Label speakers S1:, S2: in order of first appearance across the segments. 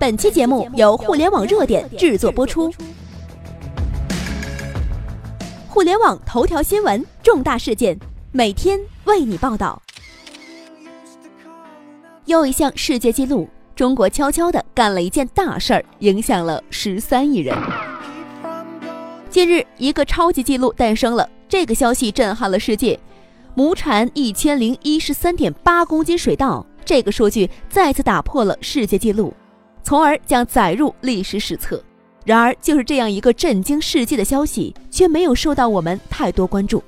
S1: 本期节目由互联网热点制作播出。互联网头条新闻，重大事件，每天为你报道。又一项世界纪录，中国悄悄的干了一件大事儿，影响了十三亿人。近日，一个超级纪录诞生了，这个消息震撼了世界：亩产一千零一十三点八公斤水稻，这个数据再次打破了世界纪录。从而将载入历史史册。然而，就是这样一个震惊世界的消息，却没有受到我们太多关注。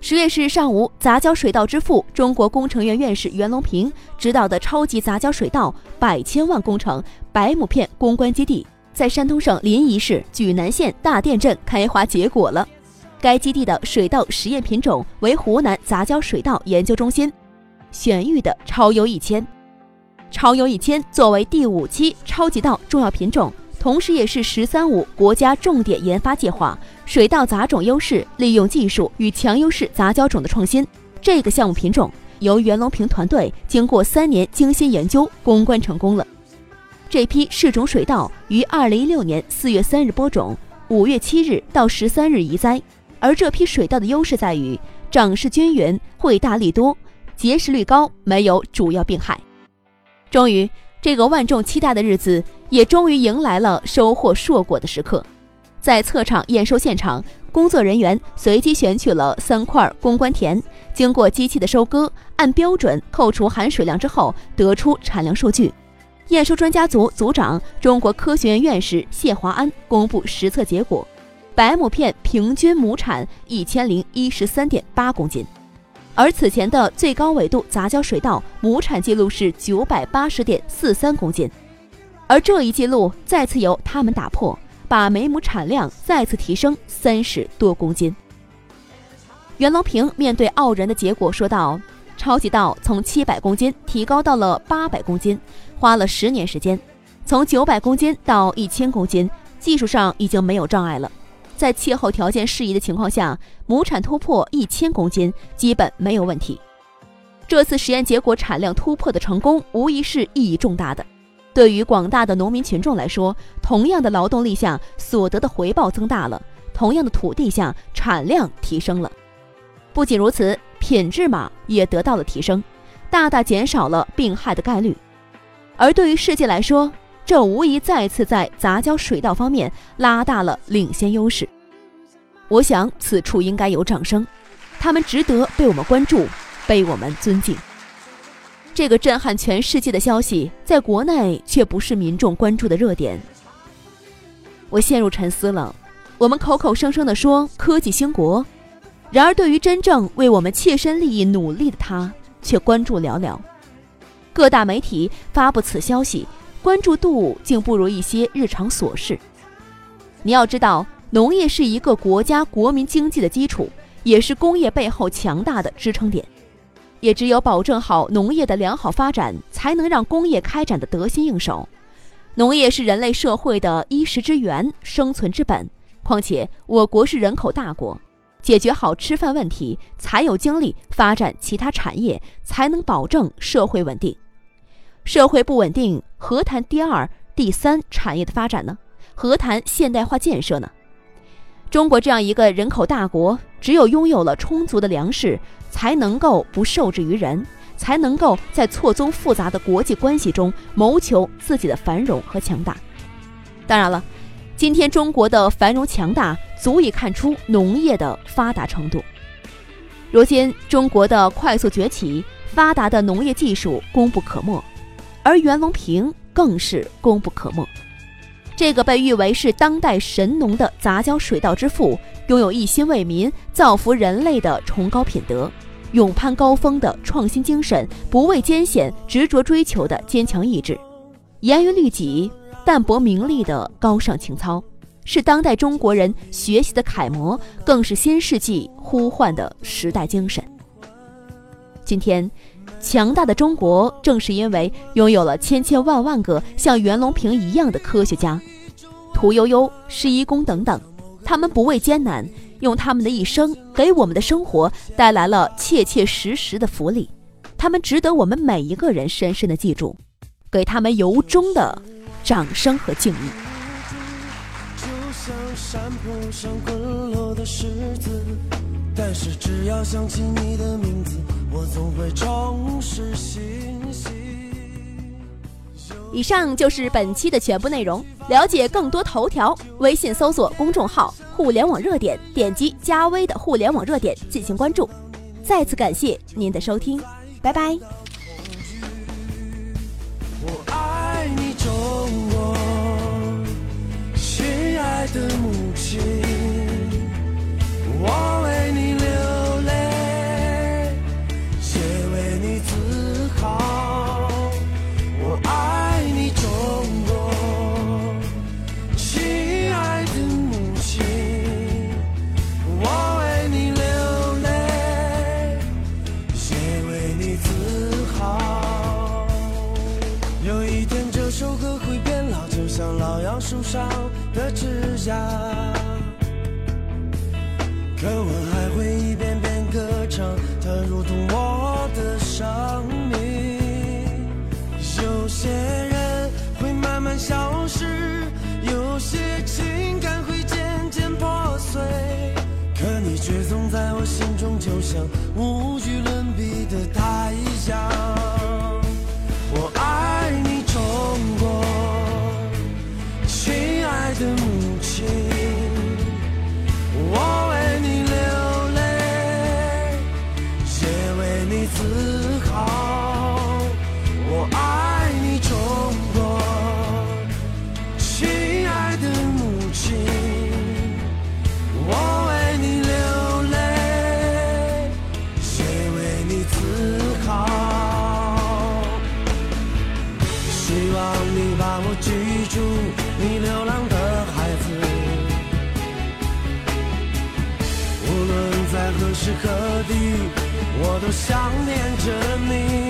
S1: 十月十日上午，杂交水稻之父、中国工程院院士袁隆平指导的超级杂交水稻百千万工程百亩片攻关基地，在山东省临沂市莒南县大店镇开花结果了。该基地的水稻实验品种为湖南杂交水稻研究中心选育的超优一千。超优一千作为第五期超级稻重要品种，同时也是“十三五”国家重点研发计划水稻杂种优势利用技术与强优势杂交种的创新。这个项目品种由袁隆平团队经过三年精心研究攻关成功了。这批试种水稻于二零一六年四月三日播种，五月七日到十三日移栽。而这批水稻的优势在于长势均匀、穗大粒多、结实率高，没有主要病害。终于，这个万众期待的日子也终于迎来了收获硕果的时刻。在测场验收现场，工作人员随机选取了三块公关田，经过机器的收割，按标准扣除含水量之后，得出产量数据。验收专家组组长、中国科学院院士谢华安公布实测结果：百亩片平均亩产一千零一十三点八公斤。而此前的最高纬度杂交水稻亩产记录是九百八十点四三公斤，而这一记录再次由他们打破，把每亩产量再次提升三十多公斤。袁隆平面对傲人的结果说道：“超级稻从七百公斤提高到了八百公斤，花了十年时间；从九百公斤到一千公斤，技术上已经没有障碍了。”在气候条件适宜的情况下，亩产突破一千公斤基本没有问题。这次实验结果产量突破的成功，无疑是意义重大的。对于广大的农民群众来说，同样的劳动力下所得的回报增大了，同样的土地下产量提升了。不仅如此，品质嘛也得到了提升，大大减少了病害的概率。而对于世界来说，这无疑再次在杂交水稻方面拉大了领先优势。我想此处应该有掌声，他们值得被我们关注，被我们尊敬。这个震撼全世界的消息，在国内却不是民众关注的热点。我陷入沉思了。我们口口声声地说科技兴国，然而对于真正为我们切身利益努力的他，却关注寥寥。各大媒体发布此消息。关注度竟不如一些日常琐事。你要知道，农业是一个国家国民经济的基础，也是工业背后强大的支撑点。也只有保证好农业的良好发展，才能让工业开展的得心应手。农业是人类社会的衣食之源、生存之本。况且我国是人口大国，解决好吃饭问题，才有精力发展其他产业，才能保证社会稳定。社会不稳定，何谈第二、第三产业的发展呢？何谈现代化建设呢？中国这样一个人口大国，只有拥有了充足的粮食，才能够不受制于人，才能够在错综复杂的国际关系中谋求自己的繁荣和强大。当然了，今天中国的繁荣强大，足以看出农业的发达程度。如今中国的快速崛起，发达的农业技术功不可没。而袁隆平更是功不可没，这个被誉为是当代神农的杂交水稻之父，拥有一心为民、造福人类的崇高品德，勇攀高峰的创新精神，不畏艰险、执着追求的坚强意志，严于律己、淡泊名利的高尚情操，是当代中国人学习的楷模，更是新世纪呼唤的时代精神。今天。强大的中国，正是因为拥有了千千万万个像袁隆平一样的科学家，屠呦呦、施一公等等，他们不畏艰难，用他们的一生给我们的生活带来了切切实实的福利，他们值得我们每一个人深深的记住。
S2: 给他们由衷的掌声和敬意。但是只要想起你的名字，我总会重拾信心。以上就是本期的全部内容。了解更多头条，微信搜索公众号“互联网热点”，点击加微的“互联网热点”进行关注。再次感谢您的收听，拜拜。我爱你，中国，亲爱的母亲，树上的枝桠。可我还会一遍遍歌唱，它如同我的生命。有些人会慢慢消失，有些情感会渐渐破碎，可你却总在我心中，就像无亲都想念着你。